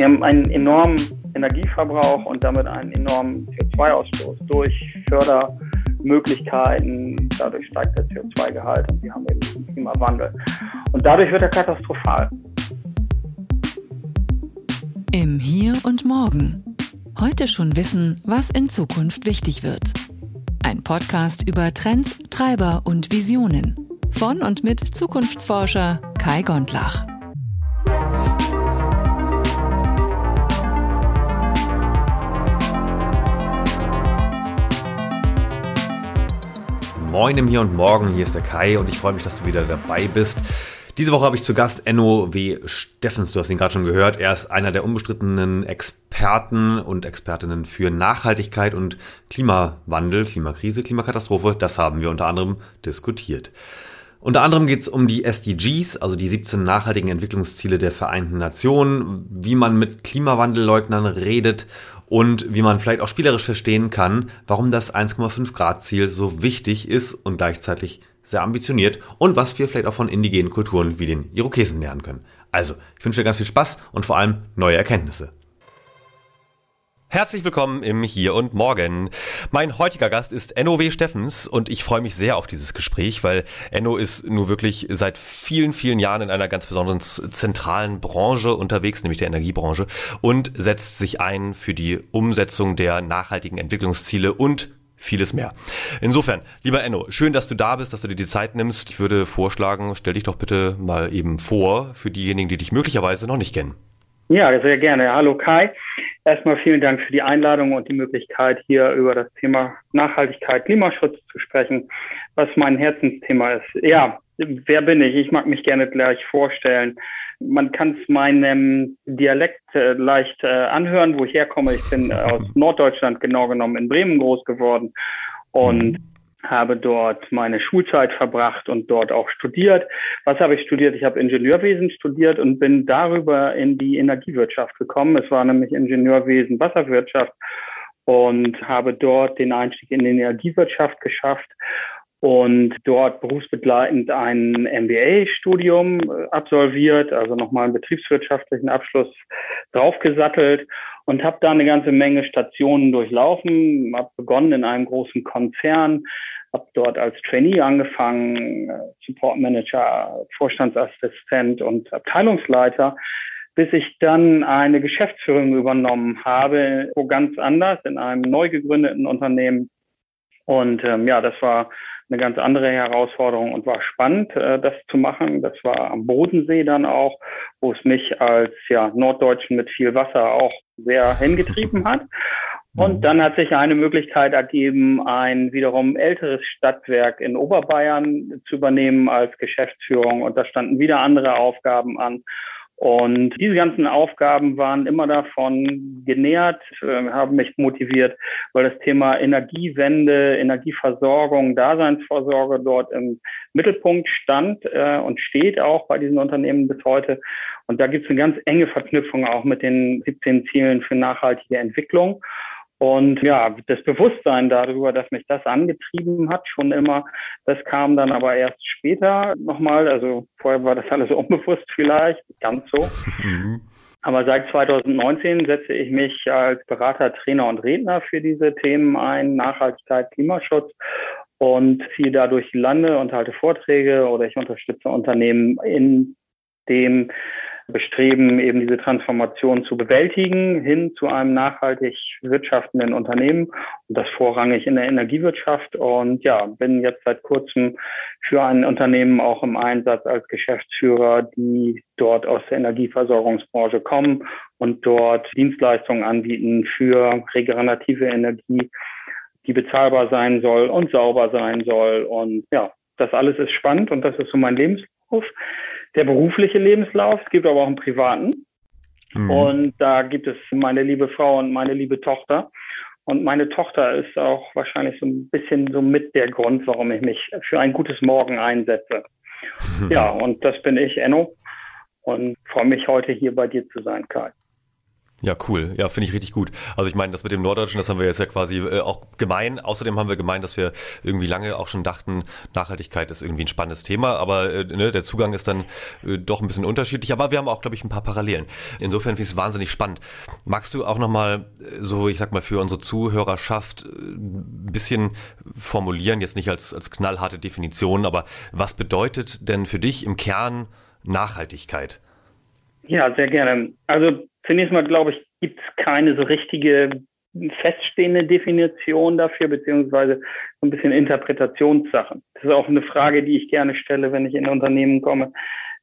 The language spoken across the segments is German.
Wir haben einen enormen Energieverbrauch und damit einen enormen CO2-Ausstoß durch Fördermöglichkeiten. Dadurch steigt der CO2-Gehalt und wir haben eben den Klimawandel. Und dadurch wird er katastrophal. Im Hier und Morgen. Heute schon wissen, was in Zukunft wichtig wird. Ein Podcast über Trends, Treiber und Visionen. Von und mit Zukunftsforscher Kai Gondlach. Moin im Hier und Morgen, hier ist der Kai und ich freue mich, dass du wieder dabei bist. Diese Woche habe ich zu Gast Enno W. Steffens, du hast ihn gerade schon gehört. Er ist einer der unbestrittenen Experten und Expertinnen für Nachhaltigkeit und Klimawandel, Klimakrise, Klimakatastrophe. Das haben wir unter anderem diskutiert. Unter anderem geht es um die SDGs, also die 17 nachhaltigen Entwicklungsziele der Vereinten Nationen, wie man mit Klimawandelleugnern redet und wie man vielleicht auch spielerisch verstehen kann, warum das 1,5 Grad Ziel so wichtig ist und gleichzeitig sehr ambitioniert und was wir vielleicht auch von indigenen Kulturen wie den Irokesen lernen können. Also, ich wünsche dir ganz viel Spaß und vor allem neue Erkenntnisse. Herzlich willkommen im Hier und Morgen. Mein heutiger Gast ist Enno W. Steffens und ich freue mich sehr auf dieses Gespräch, weil Enno ist nur wirklich seit vielen, vielen Jahren in einer ganz besonderen zentralen Branche unterwegs, nämlich der Energiebranche und setzt sich ein für die Umsetzung der nachhaltigen Entwicklungsziele und vieles mehr. Insofern, lieber Enno, schön, dass du da bist, dass du dir die Zeit nimmst. Ich würde vorschlagen, stell dich doch bitte mal eben vor für diejenigen, die dich möglicherweise noch nicht kennen. Ja, sehr gerne. Hallo Kai. Erstmal vielen Dank für die Einladung und die Möglichkeit, hier über das Thema Nachhaltigkeit, Klimaschutz zu sprechen, was mein Herzensthema ist. Ja, wer bin ich? Ich mag mich gerne gleich vorstellen. Man kann es meinem Dialekt äh, leicht äh, anhören, wo ich herkomme. Ich bin äh, aus Norddeutschland genau genommen in Bremen groß geworden und habe dort meine Schulzeit verbracht und dort auch studiert. Was habe ich studiert? Ich habe Ingenieurwesen studiert und bin darüber in die Energiewirtschaft gekommen. Es war nämlich Ingenieurwesen, Wasserwirtschaft und habe dort den Einstieg in die Energiewirtschaft geschafft und dort berufsbegleitend ein MBA-Studium äh, absolviert, also nochmal einen betriebswirtschaftlichen Abschluss draufgesattelt und habe da eine ganze Menge Stationen durchlaufen, habe begonnen in einem großen Konzern, habe dort als Trainee angefangen, äh, Support Manager, Vorstandsassistent und Abteilungsleiter, bis ich dann eine Geschäftsführung übernommen habe, wo ganz anders in einem neu gegründeten Unternehmen. Und ähm, ja, das war eine ganz andere Herausforderung und war spannend, äh, das zu machen. Das war am Bodensee dann auch, wo es mich als ja, Norddeutschen mit viel Wasser auch sehr hingetrieben hat. Und mhm. dann hat sich eine Möglichkeit ergeben, ein wiederum älteres Stadtwerk in Oberbayern zu übernehmen als Geschäftsführung. Und da standen wieder andere Aufgaben an. Und diese ganzen Aufgaben waren immer davon genährt, äh, haben mich motiviert, weil das Thema Energiewende, Energieversorgung, Daseinsvorsorge dort im Mittelpunkt stand äh, und steht auch bei diesen Unternehmen bis heute. Und da gibt es eine ganz enge Verknüpfung auch mit den 17 Zielen für nachhaltige Entwicklung. Und ja, das Bewusstsein darüber, dass mich das angetrieben hat, schon immer, das kam dann aber erst später nochmal. Also vorher war das alles unbewusst vielleicht, ganz so. Mhm. Aber seit 2019 setze ich mich als Berater, Trainer und Redner für diese Themen ein, Nachhaltigkeit, Klimaschutz und ziehe dadurch Lande und halte Vorträge oder ich unterstütze Unternehmen in dem bestreben, eben diese Transformation zu bewältigen, hin zu einem nachhaltig wirtschaftenden Unternehmen und das vorrangig in der Energiewirtschaft. Und ja, bin jetzt seit kurzem für ein Unternehmen auch im Einsatz als Geschäftsführer, die dort aus der Energieversorgungsbranche kommen und dort Dienstleistungen anbieten für regenerative Energie, die bezahlbar sein soll und sauber sein soll. Und ja, das alles ist spannend und das ist so mein Lebenslauf der berufliche Lebenslauf. Es gibt aber auch einen privaten. Mhm. Und da gibt es meine liebe Frau und meine liebe Tochter. Und meine Tochter ist auch wahrscheinlich so ein bisschen so mit der Grund, warum ich mich für ein gutes Morgen einsetze. Ja, und das bin ich, Enno. Und freue mich heute hier bei dir zu sein, Kai. Ja, cool. Ja, finde ich richtig gut. Also ich meine, das mit dem Norddeutschen, das haben wir jetzt ja quasi äh, auch gemein. Außerdem haben wir gemeint, dass wir irgendwie lange auch schon dachten, Nachhaltigkeit ist irgendwie ein spannendes Thema, aber äh, ne, der Zugang ist dann äh, doch ein bisschen unterschiedlich. Aber wir haben auch, glaube ich, ein paar Parallelen. Insofern finde ich es wahnsinnig spannend. Magst du auch nochmal äh, so, ich sag mal, für unsere Zuhörerschaft äh, ein bisschen formulieren, jetzt nicht als, als knallharte Definition, aber was bedeutet denn für dich im Kern Nachhaltigkeit? Ja, sehr gerne. Also zunächst mal, glaube ich, gibt es keine so richtige feststehende Definition dafür, beziehungsweise so ein bisschen Interpretationssachen. Das ist auch eine Frage, die ich gerne stelle, wenn ich in Unternehmen komme,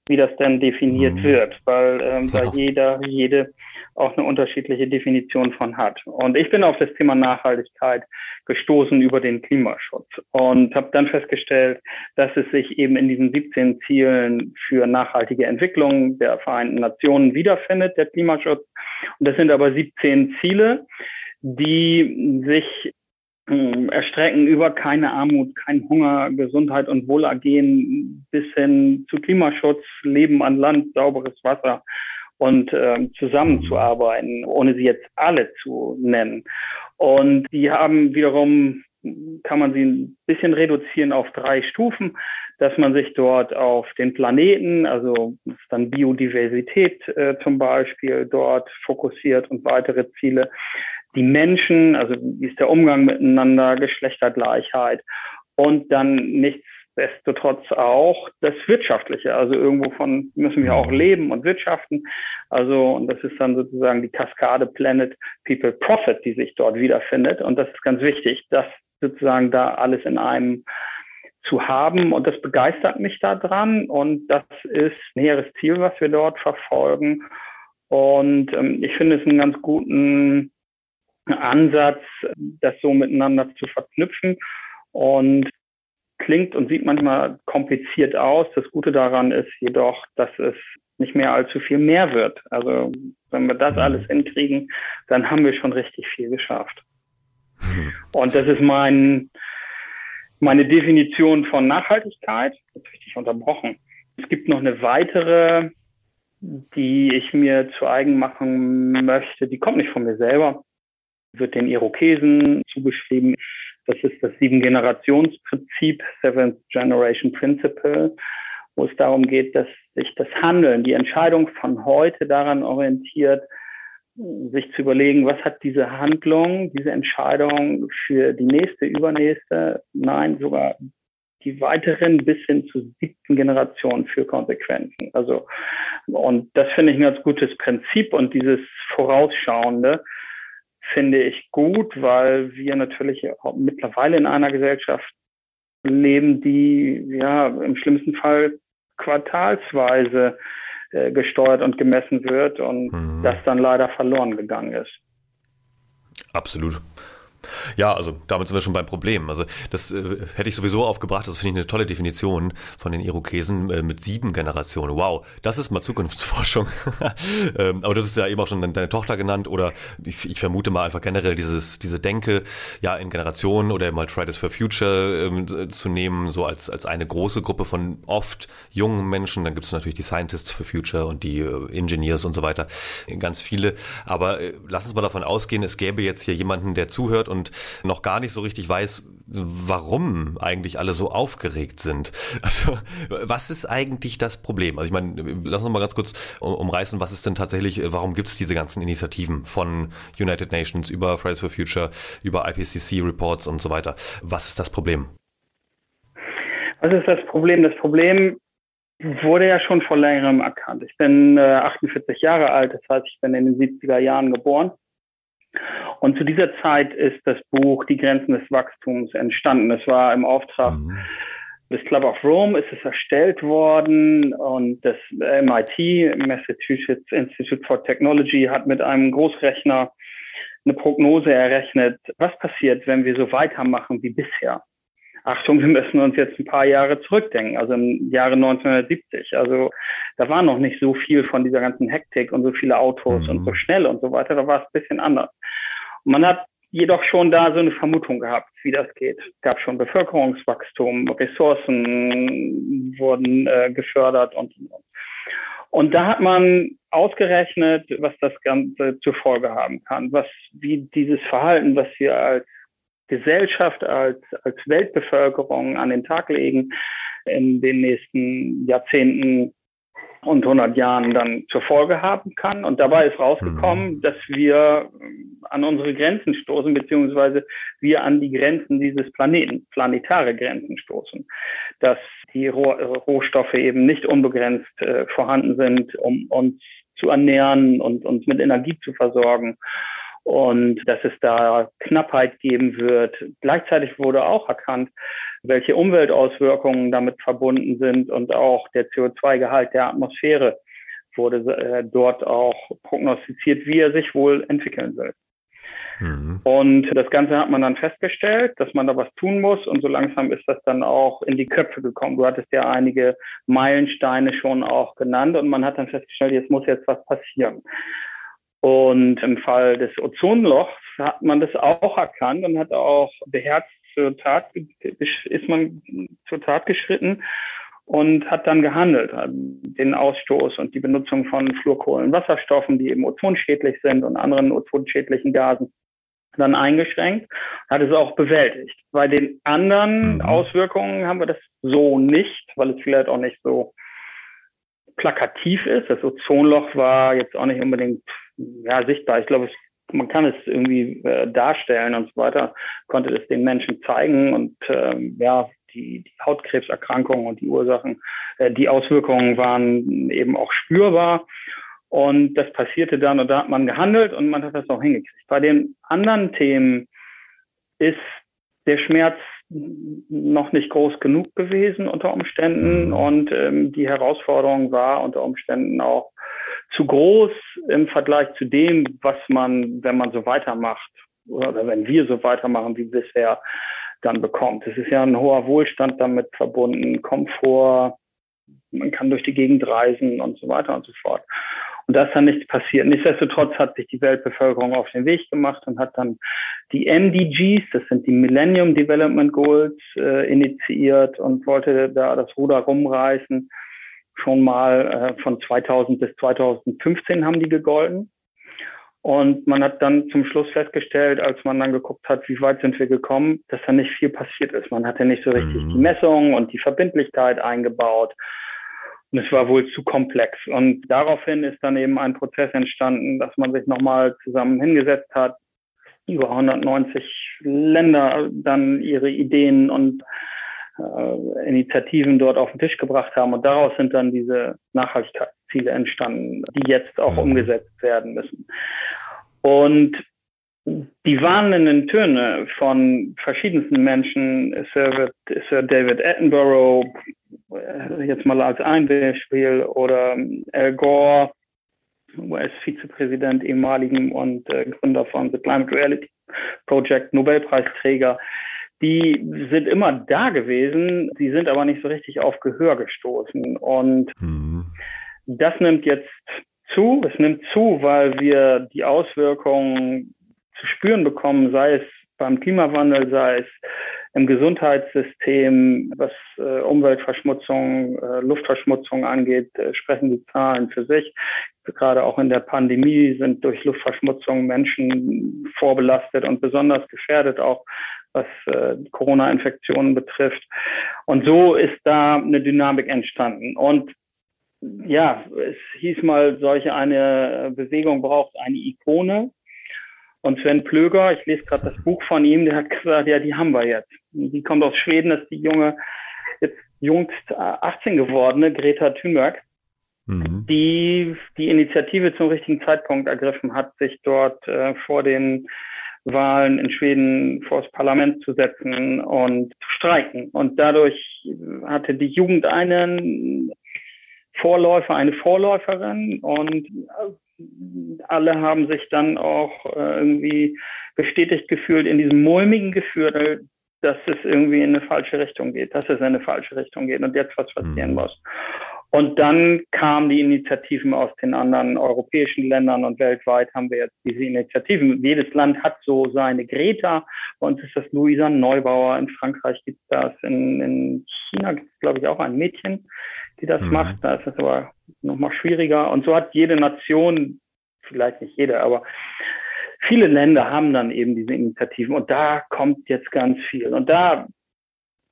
wie das denn definiert mhm. wird, weil ähm, ja. da jeder, jede auch eine unterschiedliche Definition von hat. Und ich bin auf das Thema Nachhaltigkeit gestoßen über den Klimaschutz und habe dann festgestellt, dass es sich eben in diesen 17 Zielen für nachhaltige Entwicklung der Vereinten Nationen wiederfindet, der Klimaschutz. Und das sind aber 17 Ziele, die sich hm, erstrecken über keine Armut, kein Hunger, Gesundheit und Wohlergehen bis hin zu Klimaschutz, Leben an Land, sauberes Wasser und äh, zusammenzuarbeiten, ohne sie jetzt alle zu nennen. Und die haben wiederum, kann man sie ein bisschen reduzieren auf drei Stufen, dass man sich dort auf den Planeten, also dann Biodiversität äh, zum Beispiel, dort fokussiert und weitere Ziele. Die Menschen, also wie ist der Umgang miteinander, Geschlechtergleichheit und dann nichts nichtsdestotrotz auch das Wirtschaftliche. Also irgendwo von müssen wir auch leben und wirtschaften. Also, und das ist dann sozusagen die Kaskade Planet People Profit, die sich dort wiederfindet. Und das ist ganz wichtig, das sozusagen da alles in einem zu haben. Und das begeistert mich daran. Und das ist ein näheres Ziel, was wir dort verfolgen. Und ähm, ich finde es einen ganz guten Ansatz, das so miteinander zu verknüpfen. Und klingt und sieht manchmal kompliziert aus. Das Gute daran ist jedoch, dass es nicht mehr allzu viel mehr wird. Also wenn wir das alles hinkriegen, dann haben wir schon richtig viel geschafft. Mhm. Und das ist mein, meine Definition von Nachhaltigkeit. Jetzt richtig unterbrochen. Es gibt noch eine weitere, die ich mir zu eigen machen möchte. Die kommt nicht von mir selber, wird den Irokesen zugeschrieben. Das ist das Sieben-Generations-Prinzip, Seventh Generation Principle, wo es darum geht, dass sich das Handeln, die Entscheidung von heute daran orientiert, sich zu überlegen, was hat diese Handlung, diese Entscheidung für die nächste, übernächste, nein, sogar die weiteren bis hin zur siebten Generation für Konsequenzen. Also, und das finde ich ein ganz gutes Prinzip und dieses Vorausschauende, finde ich gut, weil wir natürlich mittlerweile in einer Gesellschaft leben, die ja im schlimmsten Fall quartalsweise äh, gesteuert und gemessen wird und mhm. das dann leider verloren gegangen ist. Absolut. Ja, also damit sind wir schon beim Problem. Also das äh, hätte ich sowieso aufgebracht. Das finde ich eine tolle Definition von den Irokesen äh, mit sieben Generationen. Wow, das ist mal Zukunftsforschung. ähm, aber das ist ja eben auch schon deine Tochter genannt oder ich, ich, vermute mal einfach generell dieses diese Denke ja in Generationen oder mal Fridays for Future ähm, zu nehmen so als als eine große Gruppe von oft jungen Menschen. Dann gibt es natürlich die Scientists for Future und die äh, Engineers und so weiter, ganz viele. Aber äh, lass uns mal davon ausgehen, es gäbe jetzt hier jemanden, der zuhört und und noch gar nicht so richtig weiß, warum eigentlich alle so aufgeregt sind. Also, was ist eigentlich das Problem? Also ich meine, lass uns mal ganz kurz umreißen, was ist denn tatsächlich, warum gibt es diese ganzen Initiativen von United Nations über Fridays for Future, über IPCC Reports und so weiter? Was ist das Problem? Was ist das Problem? Das Problem wurde ja schon vor längerem erkannt. Ich bin äh, 48 Jahre alt, das heißt, ich bin in den 70er Jahren geboren. Und zu dieser Zeit ist das Buch Die Grenzen des Wachstums entstanden. Es war im Auftrag mhm. des Club of Rome, ist es erstellt worden und das MIT, Massachusetts Institute for Technology, hat mit einem Großrechner eine Prognose errechnet, was passiert, wenn wir so weitermachen wie bisher. Achtung, wir müssen uns jetzt ein paar Jahre zurückdenken, also im Jahre 1970. Also da war noch nicht so viel von dieser ganzen Hektik und so viele Autos mhm. und so schnell und so weiter. Da war es ein bisschen anders. Und man hat jedoch schon da so eine Vermutung gehabt, wie das geht. Es gab schon Bevölkerungswachstum, Ressourcen wurden äh, gefördert und, Und da hat man ausgerechnet, was das Ganze zur Folge haben kann, was wie dieses Verhalten, was wir als Gesellschaft, als, als Weltbevölkerung an den Tag legen, in den nächsten Jahrzehnten und 100 Jahren dann zur Folge haben kann. Und dabei ist rausgekommen, mhm. dass wir an unsere Grenzen stoßen, beziehungsweise wir an die Grenzen dieses Planeten, planetare Grenzen stoßen. Dass die Rohstoffe eben nicht unbegrenzt äh, vorhanden sind, um uns zu ernähren und uns mit Energie zu versorgen und dass es da Knappheit geben wird. Gleichzeitig wurde auch erkannt, welche Umweltauswirkungen damit verbunden sind und auch der CO2-Gehalt der Atmosphäre wurde äh, dort auch prognostiziert, wie er sich wohl entwickeln will. Mhm. Und das Ganze hat man dann festgestellt, dass man da was tun muss und so langsam ist das dann auch in die Köpfe gekommen. Du hattest ja einige Meilensteine schon auch genannt und man hat dann festgestellt, jetzt muss jetzt was passieren. Und im Fall des Ozonlochs hat man das auch erkannt und hat auch beherzt zur Tat, ist man zur Tat geschritten und hat dann gehandelt, den Ausstoß und die Benutzung von Fluorkohlenwasserstoffen, die eben ozonschädlich sind und anderen ozonschädlichen Gasen dann eingeschränkt, hat es auch bewältigt. Bei den anderen mhm. Auswirkungen haben wir das so nicht, weil es vielleicht auch nicht so plakativ ist. Das Ozonloch war jetzt auch nicht unbedingt ja, sichtbar. Ich glaube, man kann es irgendwie äh, darstellen und so weiter, konnte es den Menschen zeigen und ähm, ja, die, die Hautkrebserkrankungen und die Ursachen, äh, die Auswirkungen waren eben auch spürbar. Und das passierte dann und da hat man gehandelt und man hat das auch hingekriegt. Bei den anderen Themen ist der Schmerz noch nicht groß genug gewesen unter Umständen mhm. und ähm, die Herausforderung war unter Umständen auch zu groß im Vergleich zu dem, was man, wenn man so weitermacht oder wenn wir so weitermachen wie bisher, dann bekommt. Es ist ja ein hoher Wohlstand damit verbunden, Komfort, man kann durch die Gegend reisen und so weiter und so fort. Und da ist dann nichts passiert. Nichtsdestotrotz hat sich die Weltbevölkerung auf den Weg gemacht und hat dann die MDGs, das sind die Millennium Development Goals, äh, initiiert und wollte da das Ruder rumreißen. Schon mal äh, von 2000 bis 2015 haben die gegolten. Und man hat dann zum Schluss festgestellt, als man dann geguckt hat, wie weit sind wir gekommen, dass da nicht viel passiert ist. Man hatte nicht so richtig mhm. die Messung und die Verbindlichkeit eingebaut. Und es war wohl zu komplex. Und daraufhin ist dann eben ein Prozess entstanden, dass man sich nochmal zusammen hingesetzt hat, über 190 Länder dann ihre Ideen und äh, Initiativen dort auf den Tisch gebracht haben. Und daraus sind dann diese Nachhaltigkeitsziele entstanden, die jetzt auch mhm. umgesetzt werden müssen. Und die warnenden Töne von verschiedensten Menschen, Sir, Sir David Attenborough, äh, jetzt mal als ein Beispiel, oder Al Gore, US-Vizepräsident, ehemaligen und äh, Gründer von The Climate Reality Project, Nobelpreisträger, die sind immer da gewesen, sie sind aber nicht so richtig auf Gehör gestoßen. Und mhm. das nimmt jetzt zu, es nimmt zu, weil wir die Auswirkungen zu spüren bekommen, sei es beim Klimawandel, sei es im Gesundheitssystem, was äh, Umweltverschmutzung, äh, Luftverschmutzung angeht, äh, sprechen die Zahlen für sich. Gerade auch in der Pandemie sind durch Luftverschmutzung Menschen vorbelastet und besonders gefährdet, auch was äh, Corona-Infektionen betrifft. Und so ist da eine Dynamik entstanden. Und ja, es hieß mal, solche eine Bewegung braucht eine Ikone. Und Sven Plöger, ich lese gerade das Buch von ihm, der hat gesagt, ja, die haben wir jetzt. Die kommt aus Schweden, das ist die junge, jetzt jüngst 18 gewordene Greta Thunberg, mhm. die die Initiative zum richtigen Zeitpunkt ergriffen hat, sich dort äh, vor den Wahlen in Schweden vor das Parlament zu setzen und zu streiken. Und dadurch hatte die Jugend einen Vorläufer, eine Vorläuferin und alle haben sich dann auch äh, irgendwie bestätigt gefühlt in diesem mulmigen Gefühl, dass es irgendwie in eine falsche Richtung geht, dass es in eine falsche Richtung geht und jetzt was passieren mhm. muss. Und dann kamen die Initiativen aus den anderen europäischen Ländern und weltweit haben wir jetzt diese Initiativen. Jedes Land hat so seine Greta. Bei uns ist das Luisa Neubauer, in Frankreich gibt es das, in, in China gibt es, glaube ich, auch ein Mädchen, die das mhm. macht. Da ist es aber nochmal schwieriger. Und so hat jede Nation, vielleicht nicht jede, aber viele Länder haben dann eben diese Initiativen. Und da kommt jetzt ganz viel. Und da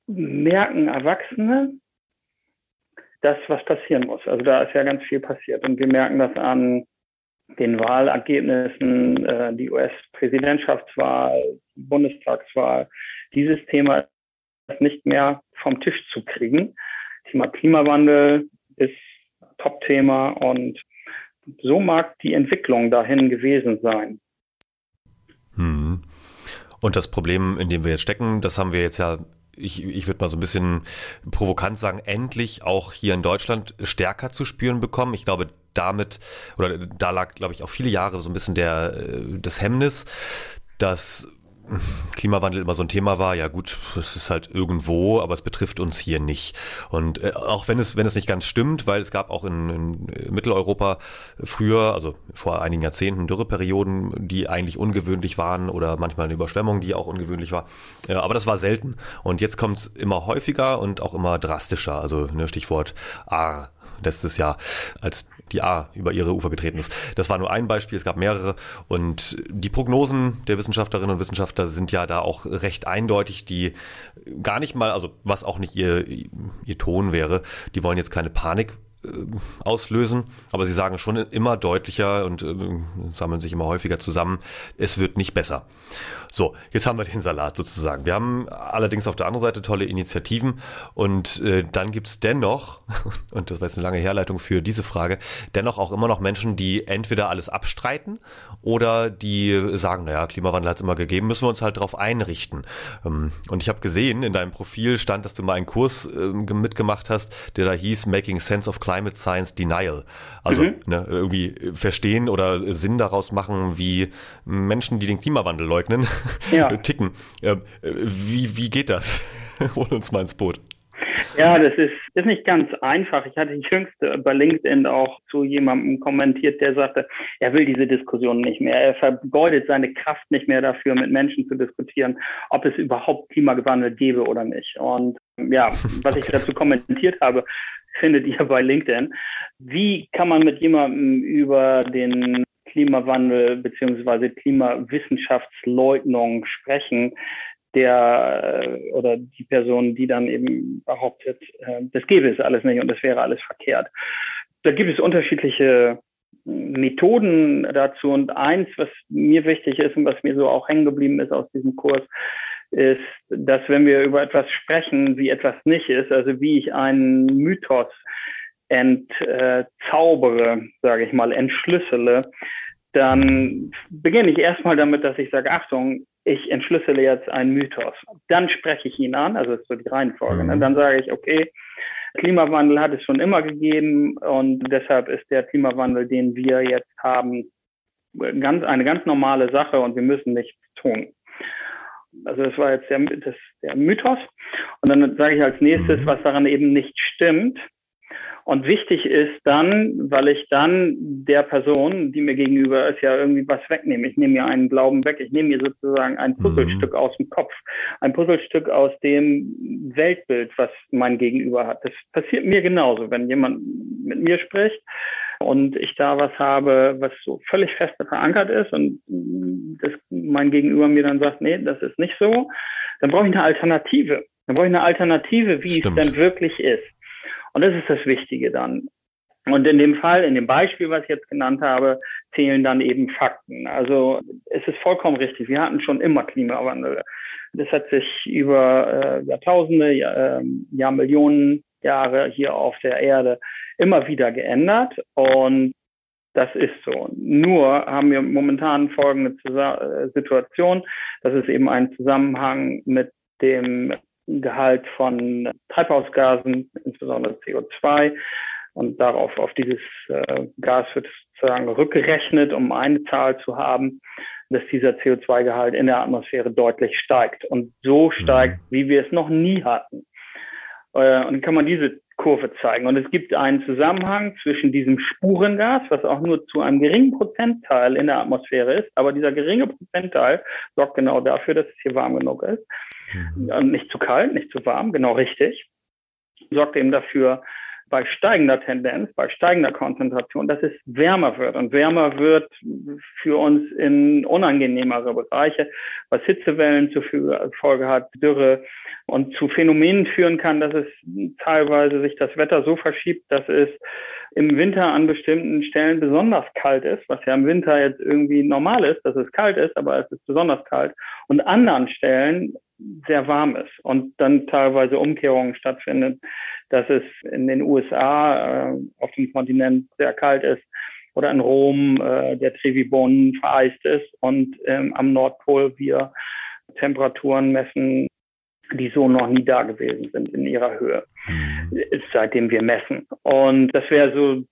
merken Erwachsene, dass was passieren muss. Also da ist ja ganz viel passiert. Und wir merken das an den Wahlergebnissen, äh, die US-Präsidentschaftswahl, Bundestagswahl. Dieses Thema ist nicht mehr vom Tisch zu kriegen. Thema Klimawandel ist Top-Thema und so mag die Entwicklung dahin gewesen sein. Hm. Und das Problem, in dem wir jetzt stecken, das haben wir jetzt ja ich, ich würde mal so ein bisschen provokant sagen, endlich auch hier in Deutschland stärker zu spüren bekommen. Ich glaube, damit, oder da lag, glaube ich, auch viele Jahre so ein bisschen der, äh, das Hemmnis, dass Klimawandel immer so ein Thema war, ja gut, es ist halt irgendwo, aber es betrifft uns hier nicht. Und äh, auch wenn es, wenn es nicht ganz stimmt, weil es gab auch in, in Mitteleuropa früher, also vor einigen Jahrzehnten, Dürreperioden, die eigentlich ungewöhnlich waren oder manchmal eine Überschwemmung, die auch ungewöhnlich war. Äh, aber das war selten. Und jetzt kommt es immer häufiger und auch immer drastischer. Also ne, Stichwort A letztes Jahr, als die A über ihre Ufer getreten ist. Das war nur ein Beispiel, es gab mehrere. Und die Prognosen der Wissenschaftlerinnen und Wissenschaftler sind ja da auch recht eindeutig, die gar nicht mal, also was auch nicht ihr, ihr Ton wäre, die wollen jetzt keine Panik auslösen, aber sie sagen schon immer deutlicher und äh, sammeln sich immer häufiger zusammen, es wird nicht besser. So, jetzt haben wir den Salat sozusagen. Wir haben allerdings auf der anderen Seite tolle Initiativen und äh, dann gibt's dennoch, und das war jetzt eine lange Herleitung für diese Frage, dennoch auch immer noch Menschen, die entweder alles abstreiten oder die sagen, naja, Klimawandel hat es immer gegeben, müssen wir uns halt darauf einrichten. Ähm, und ich habe gesehen, in deinem Profil stand, dass du mal einen Kurs äh, mitgemacht hast, der da hieß Making Sense of Climate Science Denial. Also mhm. ne, irgendwie verstehen oder Sinn daraus machen, wie Menschen, die den Klimawandel leugnen, ja. ticken. Ähm, wie, wie geht das? Hol uns mal ins Boot. Ja, das ist, ist nicht ganz einfach. Ich hatte jüngst bei LinkedIn auch zu jemandem kommentiert, der sagte, er will diese Diskussion nicht mehr. Er vergeudet seine Kraft nicht mehr dafür, mit Menschen zu diskutieren, ob es überhaupt Klimawandel gäbe oder nicht. Und ja, was okay. ich dazu kommentiert habe, findet ihr bei LinkedIn. Wie kann man mit jemandem über den Klimawandel beziehungsweise Klimawissenschaftsleugnung sprechen, der äh, oder die Person, die dann eben behauptet, äh, das gäbe es alles nicht und das wäre alles verkehrt. Da gibt es unterschiedliche Methoden dazu und eins, was mir wichtig ist und was mir so auch hängen geblieben ist aus diesem Kurs, ist, dass wenn wir über etwas sprechen, wie etwas nicht ist, also wie ich einen Mythos entzaubere, sage ich mal, entschlüssele, dann beginne ich erstmal damit, dass ich sage, Achtung, ich entschlüssele jetzt einen Mythos. Dann spreche ich ihn an, also ist so die Reihenfolge. Ne? Mhm. Dann sage ich, okay, Klimawandel hat es schon immer gegeben und deshalb ist der Klimawandel, den wir jetzt haben, ganz, eine ganz normale Sache und wir müssen nichts tun. Also das war jetzt der, das, der Mythos. Und dann sage ich als nächstes, mhm. was daran eben nicht stimmt. Und wichtig ist dann, weil ich dann der Person, die mir gegenüber ist, ja irgendwie was wegnehme. Ich nehme mir einen Glauben weg. Ich nehme mir sozusagen ein mhm. Puzzlestück mhm. aus dem Kopf. Ein Puzzlestück aus dem Weltbild, was mein Gegenüber hat. Das passiert mir genauso, wenn jemand mit mir spricht und ich da was habe, was so völlig fest verankert ist und das mein Gegenüber mir dann sagt, nee, das ist nicht so, dann brauche ich eine Alternative. Dann brauche ich eine Alternative, wie Stimmt. es denn wirklich ist. Und das ist das Wichtige dann. Und in dem Fall, in dem Beispiel, was ich jetzt genannt habe, zählen dann eben Fakten. Also es ist vollkommen richtig. Wir hatten schon immer Klimawandel. Das hat sich über äh, Jahrtausende, Jahr, äh, Jahrmillionen Jahre hier auf der Erde immer wieder geändert. Und das ist so. Nur haben wir momentan folgende äh, Situation, dass es eben einen Zusammenhang mit dem Gehalt von Treibhausgasen, insbesondere CO2. Und darauf, auf dieses äh, Gas wird sozusagen rückgerechnet, um eine Zahl zu haben, dass dieser CO2-Gehalt in der Atmosphäre deutlich steigt. Und so steigt, mhm. wie wir es noch nie hatten. Äh, und dann kann man diese Kurve zeigen. Und es gibt einen Zusammenhang zwischen diesem Spurengas, was auch nur zu einem geringen Prozentteil in der Atmosphäre ist, aber dieser geringe Prozentteil sorgt genau dafür, dass es hier warm genug ist. Mhm. Nicht zu kalt, nicht zu warm, genau richtig. Sorgt eben dafür, bei steigender Tendenz, bei steigender Konzentration, dass es wärmer wird. Und wärmer wird für uns in unangenehmere Bereiche, was Hitzewellen zur Folge hat, Dürre und zu Phänomenen führen kann, dass es teilweise sich das Wetter so verschiebt, dass es im Winter an bestimmten Stellen besonders kalt ist, was ja im Winter jetzt irgendwie normal ist, dass es kalt ist, aber es ist besonders kalt. Und anderen Stellen sehr warm ist und dann teilweise Umkehrungen stattfinden, dass es in den USA äh, auf dem Kontinent sehr kalt ist oder in Rom äh, der Trevi-Bohnen vereist ist und ähm, am Nordpol wir Temperaturen messen, die so noch nie da gewesen sind in ihrer Höhe, mhm. seitdem wir messen. Und das wäre so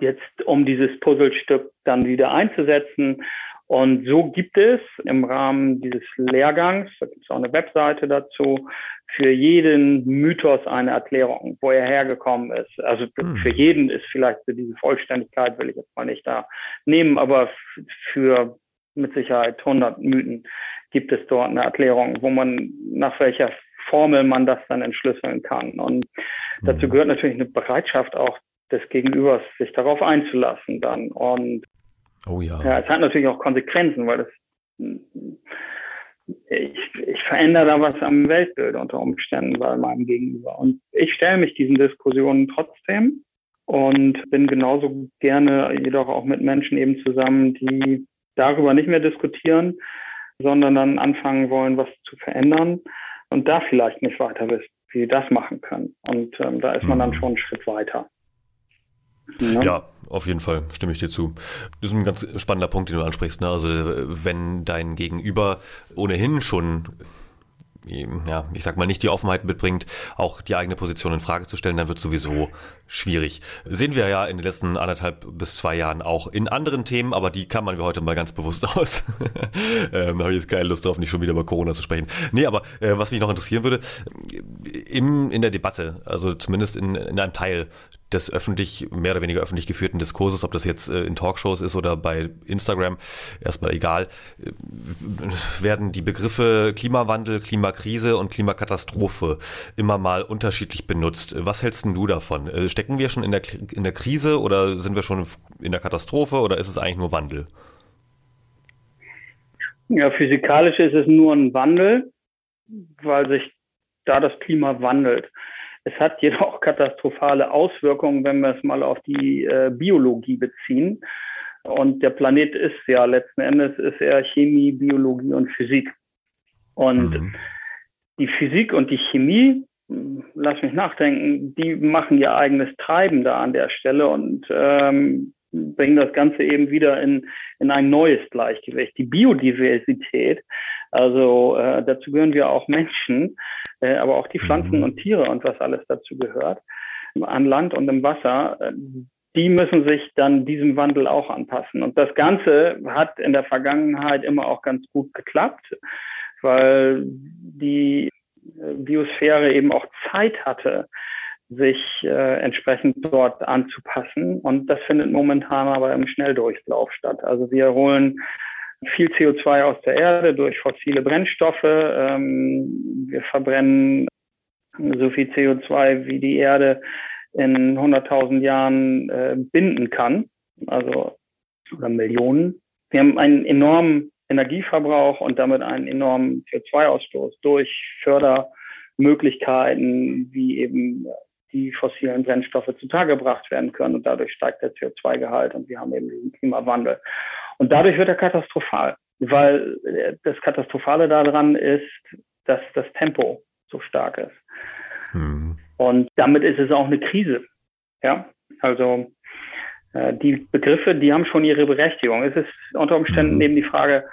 jetzt, um dieses Puzzlestück dann wieder einzusetzen, und so gibt es im Rahmen dieses Lehrgangs, da gibt es auch eine Webseite dazu, für jeden Mythos eine Erklärung, wo er hergekommen ist. Also hm. für jeden ist vielleicht für diese Vollständigkeit, will ich jetzt mal nicht da nehmen, aber für mit Sicherheit 100 Mythen gibt es dort eine Erklärung, wo man nach welcher Formel man das dann entschlüsseln kann. Und dazu hm. gehört natürlich eine Bereitschaft auch des Gegenübers, sich darauf einzulassen dann. Und Oh ja. Ja, es hat natürlich auch Konsequenzen, weil das ich, ich verändere da was am Weltbild unter Umständen bei meinem Gegenüber. Und ich stelle mich diesen Diskussionen trotzdem und bin genauso gerne jedoch auch mit Menschen eben zusammen, die darüber nicht mehr diskutieren, sondern dann anfangen wollen, was zu verändern und da vielleicht nicht weiter wissen, wie sie das machen können. Und ähm, da ist man dann mhm. schon einen Schritt weiter. Ja. ja. auf jeden Fall, stimme ich dir zu. Das ist ein ganz spannender Punkt, den du ansprichst. Ne? Also wenn dein Gegenüber ohnehin schon ja, ich sag mal, nicht die Offenheit mitbringt, auch die eigene Position in Frage zu stellen, dann wird sowieso schwierig. Sehen wir ja in den letzten anderthalb bis zwei Jahren auch in anderen Themen, aber die kann man wir heute mal ganz bewusst aus. ähm, Habe ich jetzt keine Lust drauf, nicht schon wieder über Corona zu sprechen. Nee, aber äh, was mich noch interessieren würde, im, in der Debatte, also zumindest in, in einem Teil des öffentlich, mehr oder weniger öffentlich geführten Diskurses, ob das jetzt äh, in Talkshows ist oder bei Instagram, erstmal egal, äh, werden die Begriffe Klimawandel, Klimakrise und Klimakatastrophe immer mal unterschiedlich benutzt. Was hältst du davon? Äh, stecken wir schon in der, in der Krise oder sind wir schon in der Katastrophe oder ist es eigentlich nur Wandel? Ja, physikalisch ist es nur ein Wandel, weil sich da das Klima wandelt. Es hat jedoch katastrophale Auswirkungen, wenn wir es mal auf die äh, Biologie beziehen. Und der Planet ist ja letzten Endes ist er Chemie, Biologie und Physik. Und mhm. die Physik und die Chemie, lass mich nachdenken, die machen ihr eigenes Treiben da an der Stelle und ähm, bringen das Ganze eben wieder in, in ein neues Gleichgewicht. Die Biodiversität, also äh, dazu gehören wir auch Menschen, aber auch die Pflanzen mhm. und Tiere und was alles dazu gehört, an Land und im Wasser, äh, die müssen sich dann diesem Wandel auch anpassen. Und das Ganze hat in der Vergangenheit immer auch ganz gut geklappt, weil die äh, Biosphäre eben auch Zeit hatte, sich äh, entsprechend dort anzupassen. Und das findet momentan aber im Schnelldurchlauf statt. Also wir holen viel CO2 aus der Erde durch fossile Brennstoffe. Ähm, wir verbrennen so viel CO2, wie die Erde in 100.000 Jahren äh, binden kann, also oder Millionen. Wir haben einen enormen Energieverbrauch und damit einen enormen CO2-Ausstoß durch Fördermöglichkeiten, wie eben die fossilen Brennstoffe zutage gebracht werden können und dadurch steigt der CO2-Gehalt und wir haben eben diesen Klimawandel. Und dadurch wird er katastrophal, weil das Katastrophale daran ist, dass das Tempo so stark ist. Mhm. Und damit ist es auch eine Krise. Ja, also äh, die Begriffe, die haben schon ihre Berechtigung. Es ist unter Umständen mhm. eben die Frage,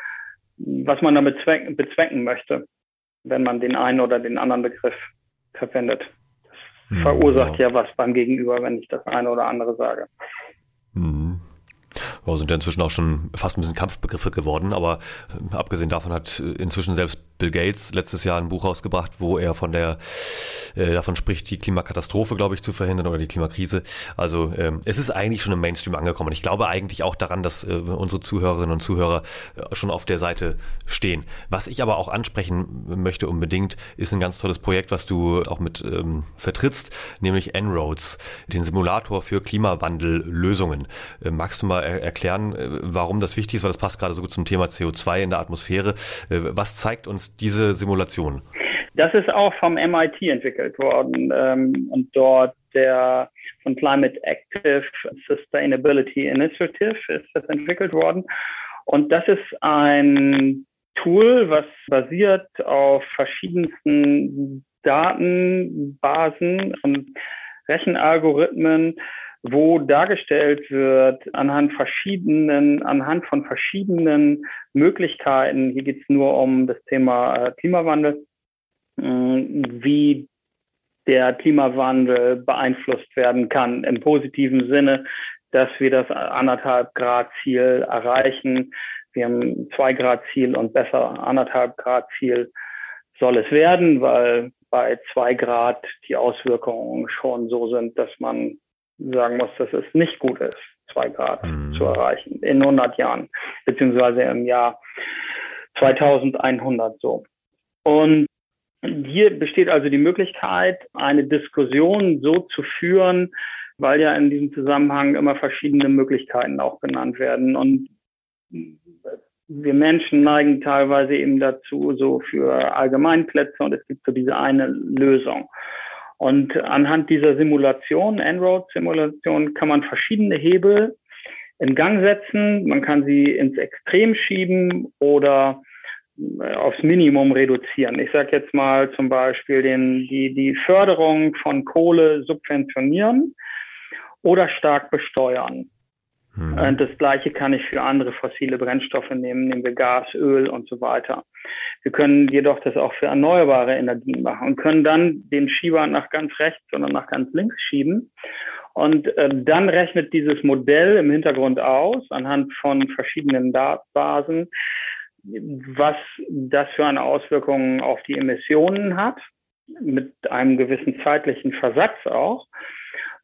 was man damit bezwecken, bezwecken möchte, wenn man den einen oder den anderen Begriff verwendet. Das mhm, verursacht ja. ja was beim Gegenüber, wenn ich das eine oder andere sage. Oh, sind ja inzwischen auch schon fast ein bisschen Kampfbegriffe geworden, aber äh, abgesehen davon hat äh, inzwischen selbst Bill Gates letztes Jahr ein Buch rausgebracht, wo er von der äh, davon spricht, die Klimakatastrophe, glaube ich, zu verhindern oder die Klimakrise. Also ähm, es ist eigentlich schon im Mainstream angekommen. Ich glaube eigentlich auch daran, dass unsere Zuhörerinnen und Zuhörer schon auf der Seite stehen. Was ich aber auch ansprechen möchte unbedingt, ist ein ganz tolles Projekt, was du auch mit ähm, vertrittst, nämlich En-ROADS, den Simulator für Klimawandellösungen. Magst du mal er erklären, äh, warum das wichtig ist? Weil das passt gerade so gut zum Thema CO2 in der Atmosphäre. Äh, was zeigt uns diese Simulation? Das ist auch vom MIT entwickelt worden ähm, und dort der von Climate Active Sustainability Initiative ist das entwickelt worden. Und das ist ein Tool, was basiert auf verschiedensten Datenbasen und Rechenalgorithmen, wo dargestellt wird anhand verschiedenen, anhand von verschiedenen Möglichkeiten, hier geht es nur um das Thema äh, Klimawandel, wie der Klimawandel beeinflusst werden kann im positiven Sinne, dass wir das anderthalb Grad Ziel erreichen. Wir haben zwei Grad Ziel und besser anderthalb Grad Ziel soll es werden, weil bei zwei Grad die Auswirkungen schon so sind, dass man sagen muss, dass es nicht gut ist, zwei Grad mhm. zu erreichen in 100 Jahren, beziehungsweise im Jahr 2100 so. Und hier besteht also die Möglichkeit, eine Diskussion so zu führen, weil ja in diesem Zusammenhang immer verschiedene Möglichkeiten auch genannt werden. Und wir Menschen neigen teilweise eben dazu, so für Allgemeinplätze und es gibt so diese eine Lösung. Und anhand dieser Simulation, En-ROAD-Simulation, kann man verschiedene Hebel in Gang setzen. Man kann sie ins Extrem schieben oder äh, aufs Minimum reduzieren. Ich sage jetzt mal zum Beispiel den, die, die Förderung von Kohle subventionieren oder stark besteuern. Mhm. Und das Gleiche kann ich für andere fossile Brennstoffe nehmen, nehmen wir Gas, Öl und so weiter. Wir können jedoch das auch für erneuerbare Energien machen und können dann den Schieber nach ganz rechts oder nach ganz links schieben. Und äh, dann rechnet dieses Modell im Hintergrund aus, anhand von verschiedenen Datenbasen, was das für eine Auswirkung auf die Emissionen hat, mit einem gewissen zeitlichen Versatz auch.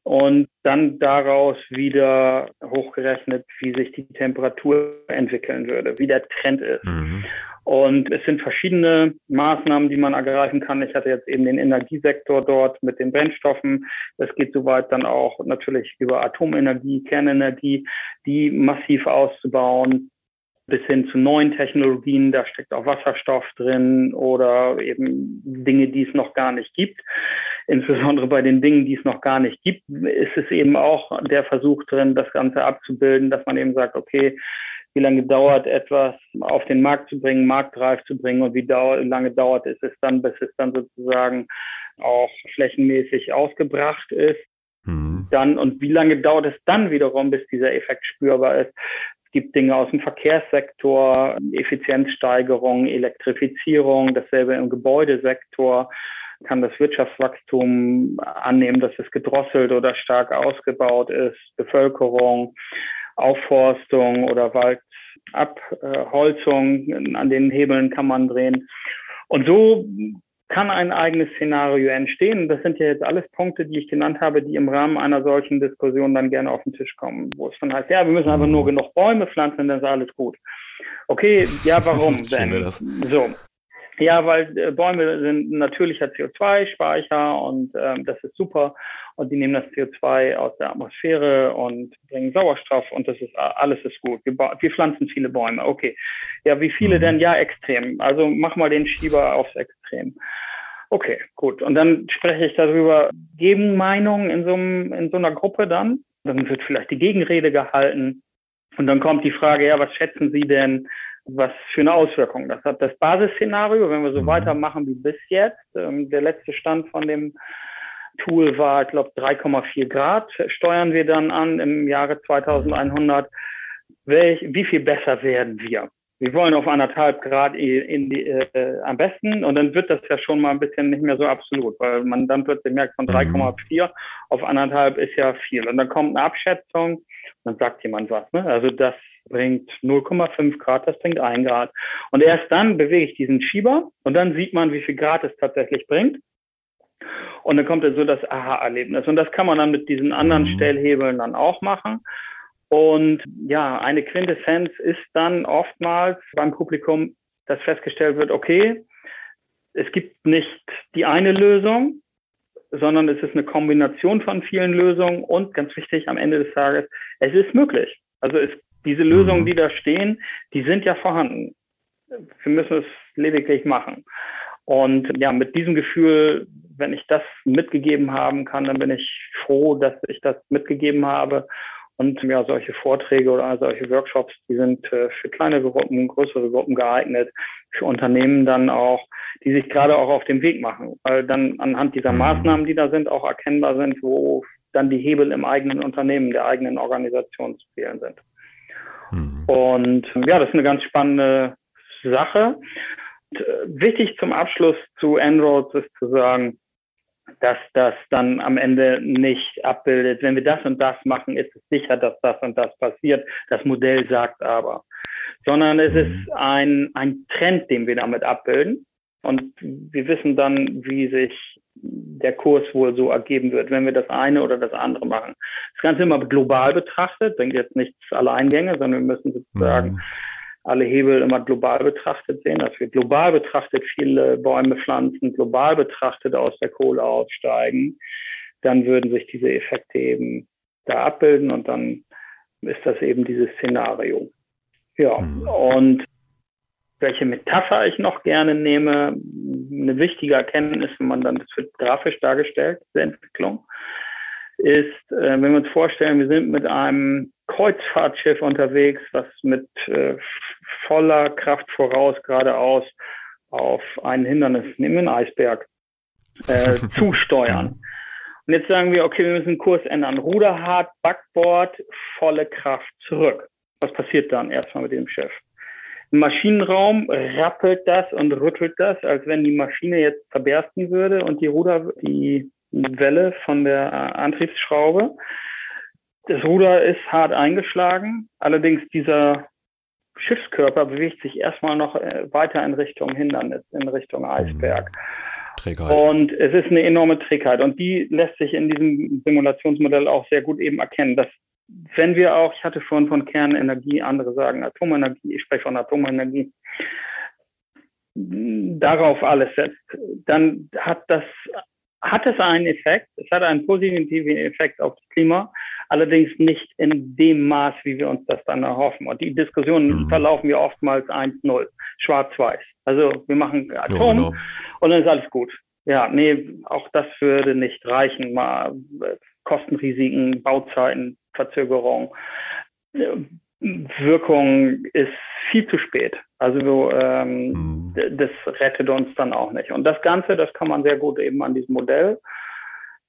Und dann daraus wieder hochgerechnet, wie sich die Temperatur entwickeln würde, wie der Trend ist. Mhm. Und es sind verschiedene Maßnahmen, die man ergreifen kann. Ich hatte jetzt eben den Energiesektor dort mit den Brennstoffen. Es geht soweit dann auch natürlich über Atomenergie, Kernenergie, die massiv auszubauen bis hin zu neuen Technologien, da steckt auch Wasserstoff drin oder eben Dinge, die es noch gar nicht gibt. Insbesondere bei den Dingen, die es noch gar nicht gibt, ist es eben auch der Versuch drin, das Ganze abzubilden, dass man eben sagt, okay, wie lange dauert etwas auf den Markt zu bringen, marktreif zu bringen und wie dau lange dauert es dann, bis es dann sozusagen auch flächenmäßig ausgebracht ist. Mhm. Dann und wie lange dauert es dann wiederum, bis dieser Effekt spürbar ist? Gibt Dinge aus dem Verkehrssektor, Effizienzsteigerung, Elektrifizierung, dasselbe im Gebäudesektor kann das Wirtschaftswachstum annehmen, dass es gedrosselt oder stark ausgebaut ist, Bevölkerung, Aufforstung oder Waldabholzung, an den Hebeln kann man drehen. Und so kann ein eigenes Szenario entstehen. Das sind ja jetzt alles Punkte, die ich genannt habe, die im Rahmen einer solchen Diskussion dann gerne auf den Tisch kommen, wo es dann heißt, ja, wir müssen aber nur genug Bäume pflanzen, dann ist alles gut. Okay, ja, warum denn? So. Ja, weil äh, Bäume sind ein natürlicher CO2-Speicher und ähm, das ist super. Und die nehmen das CO2 aus der Atmosphäre und bringen Sauerstoff und das ist alles ist gut. Wir, wir pflanzen viele Bäume. Okay. Ja, wie viele mhm. denn? Ja, extrem. Also mach mal den Schieber aufs Extrem. Okay, gut. Und dann spreche ich darüber, geben Meinungen in so, einem, in so einer Gruppe dann. Dann wird vielleicht die Gegenrede gehalten. Und dann kommt die Frage, ja, was schätzen Sie denn, was für eine Auswirkung das hat? Das Basisszenario, wenn wir so mhm. weitermachen wie bis jetzt, ähm, der letzte Stand von dem Tool war, ich glaube, 3,4 Grad steuern wir dann an im Jahre 2100. Welch, wie viel besser werden wir? Wir wollen auf anderthalb Grad in die, äh, am besten und dann wird das ja schon mal ein bisschen nicht mehr so absolut, weil man dann plötzlich merkt, von 3,4 mhm. auf anderthalb ist ja viel. Und dann kommt eine Abschätzung dann sagt jemand was. Ne? Also das bringt 0,5 Grad, das bringt 1 Grad. Und erst dann bewege ich diesen Schieber und dann sieht man, wie viel Grad es tatsächlich bringt. Und dann kommt so das Aha-Erlebnis. Und das kann man dann mit diesen anderen mhm. Stellhebeln dann auch machen. Und ja, eine Quintessenz ist dann oftmals beim Publikum, dass festgestellt wird, okay, es gibt nicht die eine Lösung, sondern es ist eine Kombination von vielen Lösungen und ganz wichtig am Ende des Tages, es ist möglich. Also es, diese Lösungen, mhm. die da stehen, die sind ja vorhanden. Wir müssen es lediglich machen. Und ja, mit diesem Gefühl, wenn ich das mitgegeben haben kann, dann bin ich froh, dass ich das mitgegeben habe. Und ja, solche Vorträge oder solche Workshops, die sind äh, für kleine Gruppen, größere Gruppen geeignet, für Unternehmen dann auch, die sich gerade auch auf den Weg machen, weil dann anhand dieser mhm. Maßnahmen, die da sind, auch erkennbar sind, wo dann die Hebel im eigenen Unternehmen, der eigenen Organisation zu wählen sind. Mhm. Und ja, das ist eine ganz spannende Sache. Und, äh, wichtig zum Abschluss zu Androids ist zu sagen, dass das dann am Ende nicht abbildet. Wenn wir das und das machen, ist es sicher, dass das und das passiert. Das Modell sagt aber. Sondern es ist mhm. ein, ein Trend, den wir damit abbilden. Und wir wissen dann, wie sich der Kurs wohl so ergeben wird, wenn wir das eine oder das andere machen. Das Ganze immer global betrachtet, bringt jetzt nichts Alleingänge, sondern wir müssen sozusagen mhm alle Hebel immer global betrachtet sehen, dass wir global betrachtet viele Bäume pflanzen, global betrachtet aus der Kohle aussteigen, dann würden sich diese Effekte eben da abbilden und dann ist das eben dieses Szenario. Ja, mhm. und welche Metapher ich noch gerne nehme, eine wichtige Erkenntnis, wenn man dann, das wird grafisch dargestellt, diese Entwicklung, ist, äh, wenn wir uns vorstellen, wir sind mit einem Kreuzfahrtschiff unterwegs, was mit äh, voller Kraft voraus geradeaus auf ein Hindernis, nehmen wir einen Eisberg, äh, zusteuern. Und jetzt sagen wir, okay, wir müssen den Kurs ändern. Ruderhart, Backbord, volle Kraft zurück. Was passiert dann erstmal mit dem Schiff? Maschinenraum rappelt das und rüttelt das, als wenn die Maschine jetzt zerbersten würde und die Ruder, die Welle von der Antriebsschraube. Das Ruder ist hart eingeschlagen. Allerdings dieser Schiffskörper bewegt sich erstmal noch äh, weiter in Richtung Hindernis, in Richtung Eisberg. Mhm. Trägheit. Und es ist eine enorme Trägheit. Und die lässt sich in diesem Simulationsmodell auch sehr gut eben erkennen, dass wenn wir auch, ich hatte vorhin von Kernenergie, andere sagen Atomenergie, ich spreche von Atomenergie, darauf alles setzt, dann hat das hat es einen Effekt. Es hat einen positiven Effekt auf das Klima, allerdings nicht in dem Maß, wie wir uns das dann erhoffen. Und die Diskussionen mhm. verlaufen ja oftmals 1-0, schwarz-weiß. Also wir machen Atom ja, genau. und dann ist alles gut. Ja, nee, auch das würde nicht reichen. Mal äh, Kostenrisiken, Bauzeiten, Verzögerung. Wirkung ist viel zu spät. Also ähm, mhm. das rettet uns dann auch nicht. Und das Ganze, das kann man sehr gut eben an diesem Modell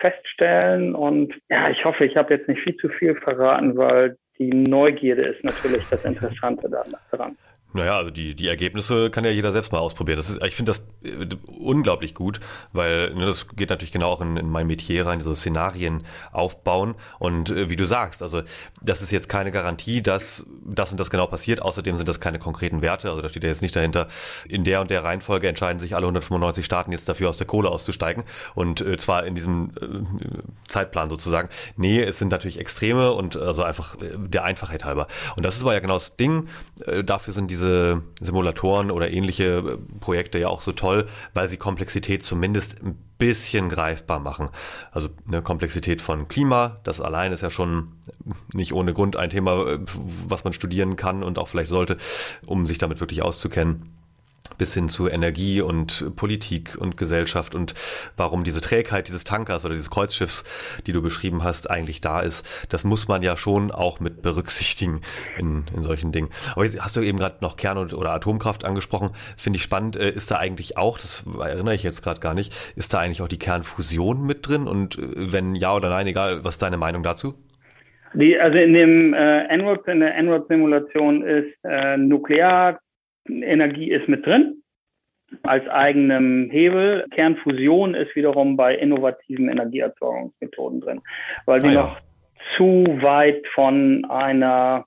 feststellen. Und ja, ich hoffe, ich habe jetzt nicht viel zu viel verraten, weil die Neugierde ist natürlich das Interessante daran. Naja, also die, die Ergebnisse kann ja jeder selbst mal ausprobieren. Das ist, ich finde das äh, unglaublich gut, weil ne, das geht natürlich genau auch in, in mein Metier rein, so Szenarien aufbauen. Und äh, wie du sagst, also das ist jetzt keine Garantie, dass das und das genau passiert. Außerdem sind das keine konkreten Werte. Also da steht ja jetzt nicht dahinter, in der und der Reihenfolge entscheiden sich alle 195 Staaten jetzt dafür aus der Kohle auszusteigen. Und äh, zwar in diesem äh, Zeitplan sozusagen. Nee, es sind natürlich Extreme und also einfach äh, der Einfachheit halber. Und das ist aber ja genau das Ding. Äh, dafür sind diese diese Simulatoren oder ähnliche äh, Projekte ja auch so toll, weil sie Komplexität zumindest ein bisschen greifbar machen. Also eine Komplexität von Klima, das allein ist ja schon nicht ohne Grund ein Thema, äh, was man studieren kann und auch vielleicht sollte, um sich damit wirklich auszukennen bis hin zu Energie und Politik und Gesellschaft und warum diese Trägheit dieses Tankers oder dieses Kreuzschiffs, die du beschrieben hast, eigentlich da ist, das muss man ja schon auch mit berücksichtigen in, in solchen Dingen. Aber hast du eben gerade noch Kern- oder Atomkraft angesprochen, finde ich spannend. Äh, ist da eigentlich auch, das erinnere ich jetzt gerade gar nicht, ist da eigentlich auch die Kernfusion mit drin? Und äh, wenn ja oder nein, egal, was ist deine Meinung dazu? Die, also in dem äh, NWORD, in der NWORD-Simulation ist äh, Nuklear Energie ist mit drin als eigenem Hebel. Kernfusion ist wiederum bei innovativen Energieerzeugungsmethoden drin, weil sie ah, ja. noch zu weit von einer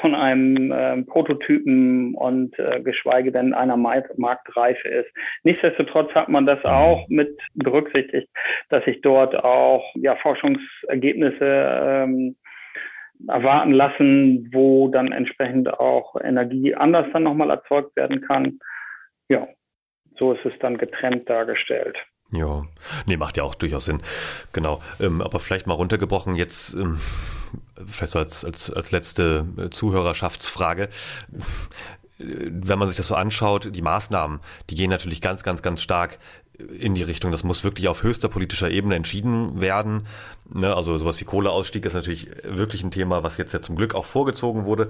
von einem äh, Prototypen und äh, geschweige denn einer Marktreife ist. Nichtsdestotrotz hat man das auch mit berücksichtigt, dass sich dort auch ja, Forschungsergebnisse ähm, erwarten lassen, wo dann entsprechend auch Energie anders dann nochmal erzeugt werden kann. Ja, so ist es dann getrennt dargestellt. Ja, nee, macht ja auch durchaus Sinn. Genau. Ähm, aber vielleicht mal runtergebrochen jetzt, ähm, vielleicht so als, als, als letzte äh, Zuhörerschaftsfrage. Wenn man sich das so anschaut, die Maßnahmen, die gehen natürlich ganz, ganz, ganz stark in die Richtung, das muss wirklich auf höchster politischer Ebene entschieden werden. Ne, also sowas wie Kohleausstieg ist natürlich wirklich ein Thema, was jetzt ja zum Glück auch vorgezogen wurde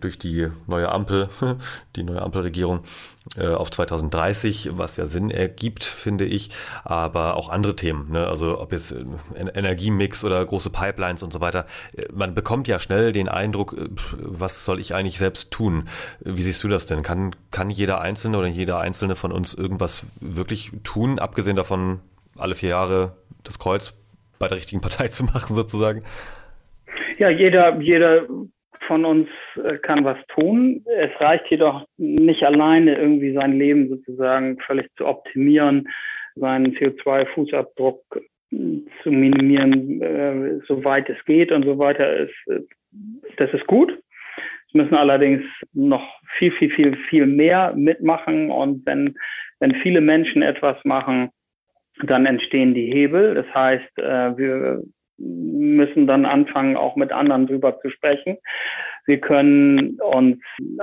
durch die neue Ampel, die neue Ampelregierung. Äh, auf 2030, was ja Sinn ergibt, finde ich, aber auch andere Themen, ne? also ob jetzt äh, Energiemix oder große Pipelines und so weiter. Äh, man bekommt ja schnell den Eindruck, was soll ich eigentlich selbst tun? Wie siehst du das denn? Kann, kann jeder Einzelne oder jeder Einzelne von uns irgendwas wirklich tun, abgesehen davon, alle vier Jahre das Kreuz bei der richtigen Partei zu machen, sozusagen? Ja, jeder, jeder von uns äh, kann was tun. Es reicht jedoch nicht alleine, irgendwie sein Leben sozusagen völlig zu optimieren, seinen CO2-Fußabdruck äh, zu minimieren, äh, soweit es geht und so weiter. Ist, das ist gut. Es müssen allerdings noch viel, viel, viel, viel mehr mitmachen. Und wenn, wenn viele Menschen etwas machen, dann entstehen die Hebel. Das heißt, wir müssen dann anfangen, auch mit anderen drüber zu sprechen. Wir können uns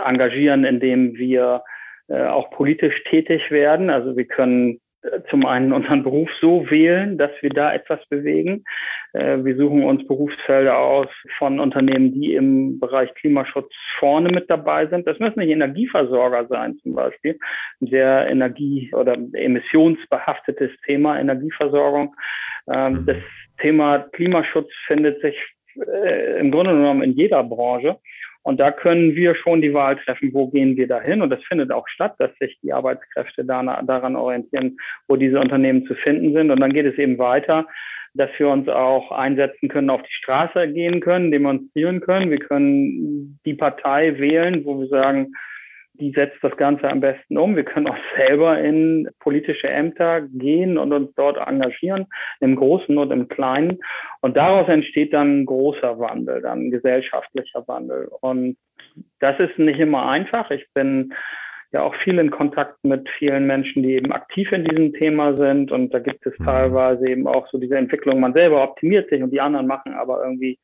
engagieren, indem wir äh, auch politisch tätig werden. Also wir können äh, zum einen unseren Beruf so wählen, dass wir da etwas bewegen. Äh, wir suchen uns Berufsfelder aus von Unternehmen, die im Bereich Klimaschutz vorne mit dabei sind. Das müssen nicht Energieversorger sein, zum Beispiel. Ein sehr energie- oder emissionsbehaftetes Thema, Energieversorgung. Ähm, mhm. Das Thema Klimaschutz findet sich äh, im Grunde genommen in jeder Branche. Und da können wir schon die Wahl treffen, wo gehen wir dahin. Und das findet auch statt, dass sich die Arbeitskräfte daran orientieren, wo diese Unternehmen zu finden sind. Und dann geht es eben weiter, dass wir uns auch einsetzen können, auf die Straße gehen können, demonstrieren können. Wir können die Partei wählen, wo wir sagen, die setzt das Ganze am besten um. Wir können auch selber in politische Ämter gehen und uns dort engagieren, im Großen und im Kleinen. Und daraus entsteht dann ein großer Wandel, dann ein gesellschaftlicher Wandel. Und das ist nicht immer einfach. Ich bin ja auch viel in Kontakt mit vielen Menschen, die eben aktiv in diesem Thema sind. Und da gibt es mhm. teilweise eben auch so diese Entwicklung, man selber optimiert sich und die anderen machen aber irgendwie,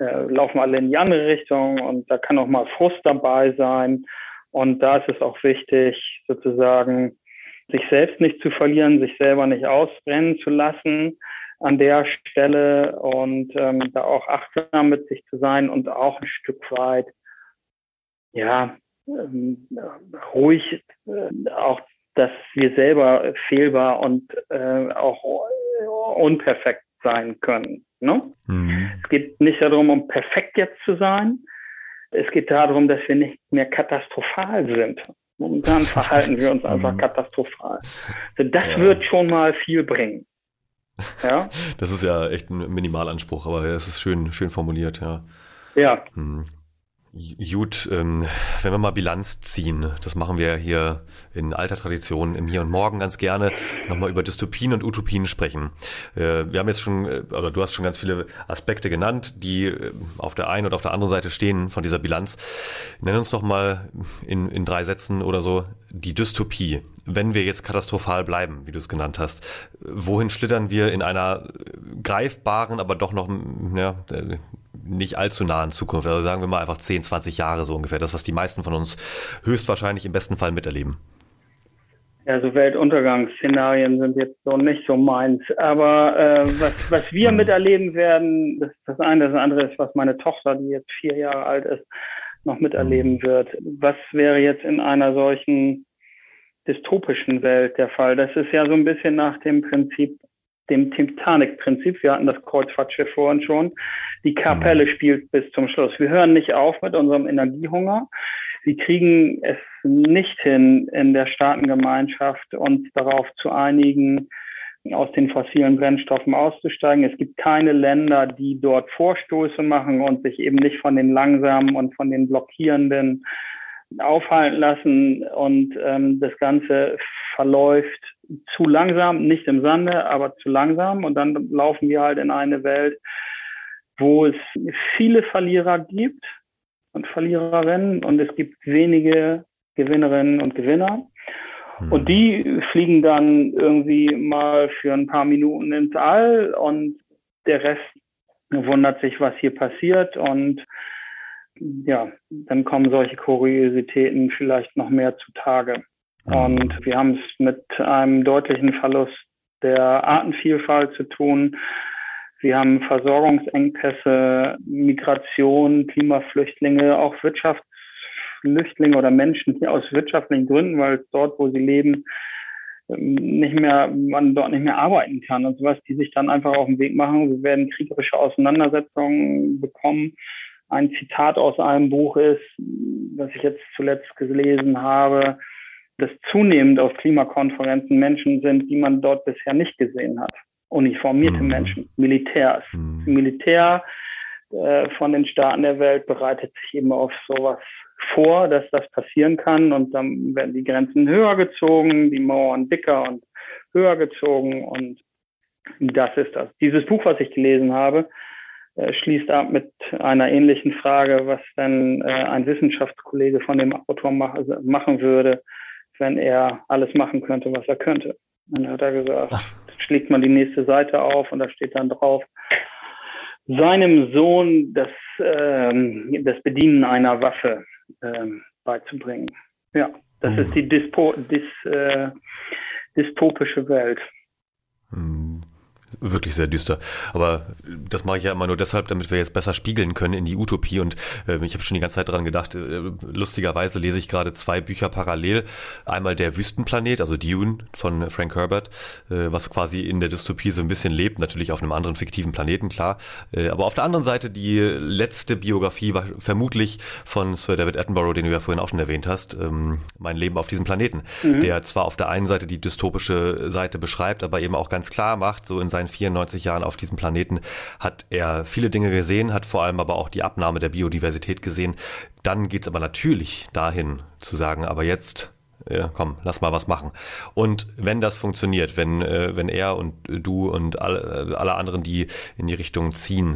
äh, laufen alle in die andere Richtung. Und da kann auch mal Frust dabei sein. Und da ist es auch wichtig, sozusagen sich selbst nicht zu verlieren, sich selber nicht ausbrennen zu lassen an der Stelle und ähm, da auch achtsam mit sich zu sein und auch ein Stück weit, ja, ähm, ruhig, äh, auch, dass wir selber fehlbar und äh, auch unperfekt sein können. Ne? Mhm. Es geht nicht darum, um perfekt jetzt zu sein, es geht darum, dass wir nicht mehr katastrophal sind. Momentan verhalten wir uns einfach mhm. katastrophal. Also das ja. wird schon mal viel bringen. Ja? Das ist ja echt ein Minimalanspruch, aber es ist schön, schön formuliert, ja. Ja. Hm. Gut, ähm, wenn wir mal Bilanz ziehen, das machen wir hier in alter Tradition im Hier und Morgen ganz gerne, nochmal über Dystopien und Utopien sprechen. Äh, wir haben jetzt schon, äh, oder du hast schon ganz viele Aspekte genannt, die äh, auf der einen oder auf der anderen Seite stehen von dieser Bilanz. Nenn uns doch mal in, in drei Sätzen oder so die Dystopie. Wenn wir jetzt katastrophal bleiben, wie du es genannt hast, wohin schlittern wir in einer greifbaren, aber doch noch ja, nicht allzu nahen Zukunft, also sagen wir mal einfach 10, 20 Jahre so ungefähr, das, was die meisten von uns höchstwahrscheinlich im besten Fall miterleben. Ja, so Weltuntergangsszenarien sind jetzt so nicht so meins. Aber äh, was, was wir miterleben werden, das ist das eine. Das andere ist, was meine Tochter, die jetzt vier Jahre alt ist, noch miterleben hm. wird. Was wäre jetzt in einer solchen dystopischen Welt der Fall? Das ist ja so ein bisschen nach dem Prinzip dem Titanic-Prinzip. Wir hatten das Kreuzfahrtschiff vorhin schon. Die Kapelle mhm. spielt bis zum Schluss. Wir hören nicht auf mit unserem Energiehunger. Sie kriegen es nicht hin, in der Staatengemeinschaft uns darauf zu einigen, aus den fossilen Brennstoffen auszusteigen. Es gibt keine Länder, die dort Vorstoße machen und sich eben nicht von den langsamen und von den blockierenden aufhalten lassen. Und ähm, das Ganze verläuft zu langsam, nicht im Sande, aber zu langsam. Und dann laufen wir halt in eine Welt, wo es viele Verlierer gibt und Verliererinnen und es gibt wenige Gewinnerinnen und Gewinner. Mhm. Und die fliegen dann irgendwie mal für ein paar Minuten ins All und der Rest wundert sich, was hier passiert und ja, dann kommen solche Kuriositäten vielleicht noch mehr zutage. Mhm. Und wir haben es mit einem deutlichen Verlust der Artenvielfalt zu tun. Wir haben Versorgungsengpässe, Migration, Klimaflüchtlinge, auch Wirtschaftsflüchtlinge oder Menschen hier aus wirtschaftlichen Gründen, weil dort, wo sie leben, ähm, nicht mehr, man dort nicht mehr arbeiten kann und sowas, die sich dann einfach auf den Weg machen. Wir werden kriegerische Auseinandersetzungen bekommen. Ein Zitat aus einem Buch ist, was ich jetzt zuletzt gelesen habe, dass zunehmend auf Klimakonferenzen Menschen sind, die man dort bisher nicht gesehen hat uniformierte mhm. Menschen, Militärs. Mhm. Militär äh, von den Staaten der Welt bereitet sich eben auf sowas vor, dass das passieren kann und dann werden die Grenzen höher gezogen, die Mauern dicker und höher gezogen und das ist das. Dieses Buch, was ich gelesen habe, schließt ab mit einer ähnlichen Frage, was denn äh, ein Wissenschaftskollege von dem Autor mach, also machen würde, wenn er alles machen könnte, was er könnte. dann hat er gesagt, Ach schlägt man die nächste Seite auf und da steht dann drauf, seinem Sohn das, ähm, das Bedienen einer Waffe ähm, beizubringen. Ja, das mhm. ist die Dispo, dis, äh, dystopische Welt. Wirklich sehr düster. Aber das mache ich ja immer nur deshalb, damit wir jetzt besser spiegeln können in die Utopie. Und äh, ich habe schon die ganze Zeit daran gedacht, äh, lustigerweise lese ich gerade zwei Bücher parallel. Einmal der Wüstenplanet, also Dune von Frank Herbert, äh, was quasi in der Dystopie so ein bisschen lebt, natürlich auf einem anderen fiktiven Planeten, klar. Äh, aber auf der anderen Seite die letzte Biografie war vermutlich von Sir David Attenborough, den du ja vorhin auch schon erwähnt hast, ähm, Mein Leben auf diesem Planeten, mhm. der zwar auf der einen Seite die dystopische Seite beschreibt, aber eben auch ganz klar macht, so in seinen 94 Jahren auf diesem Planeten hat er viele Dinge gesehen, hat vor allem aber auch die Abnahme der Biodiversität gesehen. Dann geht es aber natürlich dahin zu sagen, aber jetzt ja, komm, lass mal was machen. Und wenn das funktioniert, wenn, äh, wenn er und du und alle, alle anderen, die in die Richtung ziehen,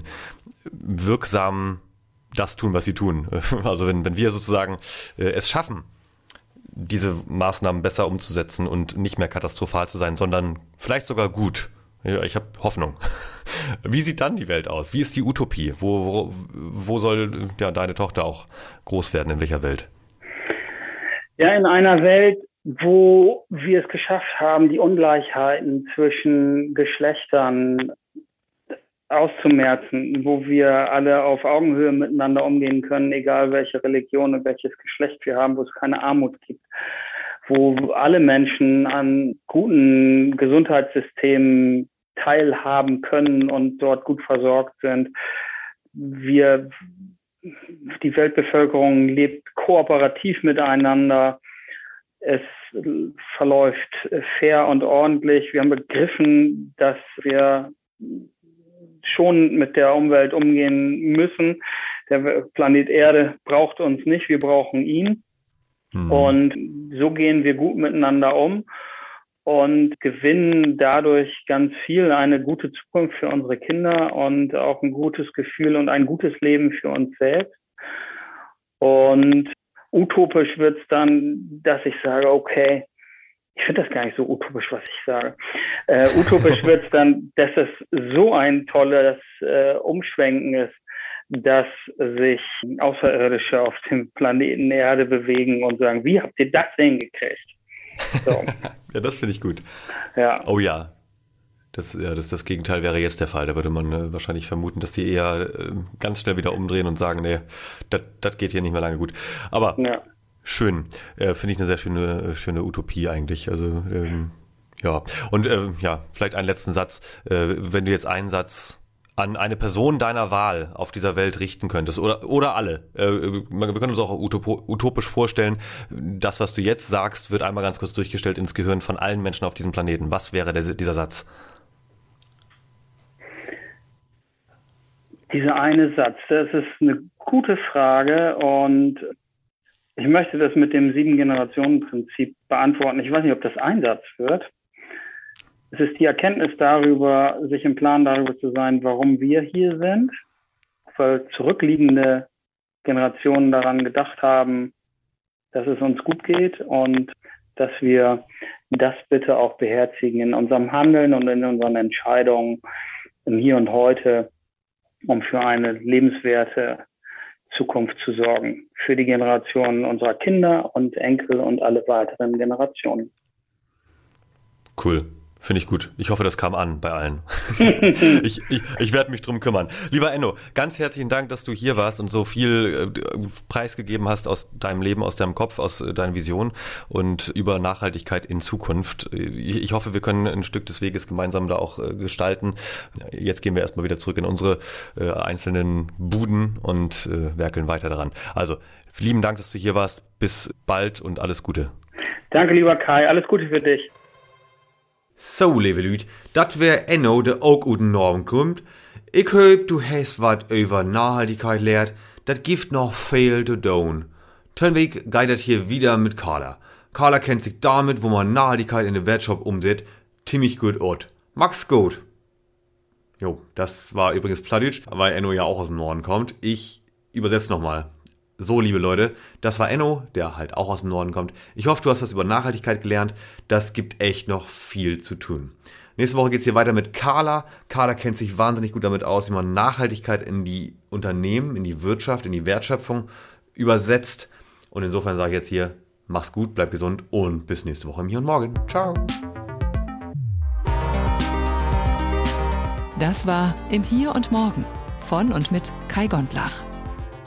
wirksam das tun, was sie tun. Also wenn, wenn wir sozusagen äh, es schaffen, diese Maßnahmen besser umzusetzen und nicht mehr katastrophal zu sein, sondern vielleicht sogar gut, ja, ich habe Hoffnung. Wie sieht dann die Welt aus? Wie ist die Utopie? Wo, wo, wo soll ja, deine Tochter auch groß werden? In welcher Welt? Ja, in einer Welt, wo wir es geschafft haben, die Ungleichheiten zwischen Geschlechtern auszumerzen, wo wir alle auf Augenhöhe miteinander umgehen können, egal welche Religion und welches Geschlecht wir haben, wo es keine Armut gibt, wo alle Menschen an guten Gesundheitssystemen teilhaben können und dort gut versorgt sind. Wir, die Weltbevölkerung lebt kooperativ miteinander. Es verläuft fair und ordentlich. Wir haben begriffen, dass wir schon mit der Umwelt umgehen müssen. Der Planet Erde braucht uns nicht, wir brauchen ihn. Mhm. Und so gehen wir gut miteinander um und gewinnen dadurch ganz viel eine gute Zukunft für unsere Kinder und auch ein gutes Gefühl und ein gutes Leben für uns selbst. Und utopisch wird es dann, dass ich sage, okay, ich finde das gar nicht so utopisch, was ich sage. Äh, utopisch wird es dann, dass es so ein tolles äh, Umschwenken ist, dass sich Außerirdische auf dem Planeten Erde bewegen und sagen, wie habt ihr das hingekriegt? So. ja, das finde ich gut. Ja. Oh ja. Das, ja, das, das Gegenteil wäre jetzt der Fall. Da würde man äh, wahrscheinlich vermuten, dass die eher äh, ganz schnell wieder umdrehen und sagen, nee, das geht hier nicht mehr lange gut. Aber ja. schön. Äh, Finde ich eine sehr schöne, äh, schöne Utopie eigentlich. Also ähm, ja. Und äh, ja, vielleicht einen letzten Satz. Äh, wenn du jetzt einen Satz an eine Person deiner Wahl auf dieser Welt richten könntest oder oder alle. Äh, wir können uns auch utopisch vorstellen, das, was du jetzt sagst, wird einmal ganz kurz durchgestellt ins Gehirn von allen Menschen auf diesem Planeten. Was wäre der, dieser Satz? Dieser eine Satz, das ist eine gute Frage und ich möchte das mit dem Sieben-Generationen-Prinzip beantworten. Ich weiß nicht, ob das ein Satz wird. Es ist die Erkenntnis darüber, sich im Plan darüber zu sein, warum wir hier sind, weil zurückliegende Generationen daran gedacht haben, dass es uns gut geht und dass wir das bitte auch beherzigen in unserem Handeln und in unseren Entscheidungen im Hier und Heute, um für eine lebenswerte Zukunft zu sorgen, für die Generationen unserer Kinder und Enkel und alle weiteren Generationen. Cool. Finde ich gut. Ich hoffe, das kam an bei allen. ich ich, ich werde mich drum kümmern. Lieber Enno, ganz herzlichen Dank, dass du hier warst und so viel äh, preisgegeben hast aus deinem Leben, aus deinem Kopf, aus äh, deiner Vision und über Nachhaltigkeit in Zukunft. Ich, ich, hoffe, wir können ein Stück des Weges gemeinsam da auch äh, gestalten. Jetzt gehen wir erstmal wieder zurück in unsere äh, einzelnen Buden und äh, werkeln weiter daran. Also, lieben Dank, dass du hier warst. Bis bald und alles Gute. Danke, lieber Kai. Alles Gute für dich. So, lieve Lüd, dat wär Enno, der auch guten Norm kommt. Ich hoop, du hast wat über Nachhaltigkeit lehrt. Dat gibt noch viel zu tun. Tönweg geht dat hier wieder mit Carla. Carla kennt sich damit, wo man Nachhaltigkeit in den Wertshop umsetzt, ziemlich gut ort. Max gut. Jo, das war übrigens Pladütsch, weil Enno ja auch aus dem Norden kommt. Ich übersetze nochmal. So, liebe Leute, das war Enno, der halt auch aus dem Norden kommt. Ich hoffe, du hast was über Nachhaltigkeit gelernt. Das gibt echt noch viel zu tun. Nächste Woche geht's hier weiter mit Carla. Carla kennt sich wahnsinnig gut damit aus, wie man Nachhaltigkeit in die Unternehmen, in die Wirtschaft, in die Wertschöpfung übersetzt. Und insofern sage ich jetzt hier, mach's gut, bleib gesund und bis nächste Woche im Hier und Morgen. Ciao. Das war im Hier und Morgen von und mit Kai Gondlach.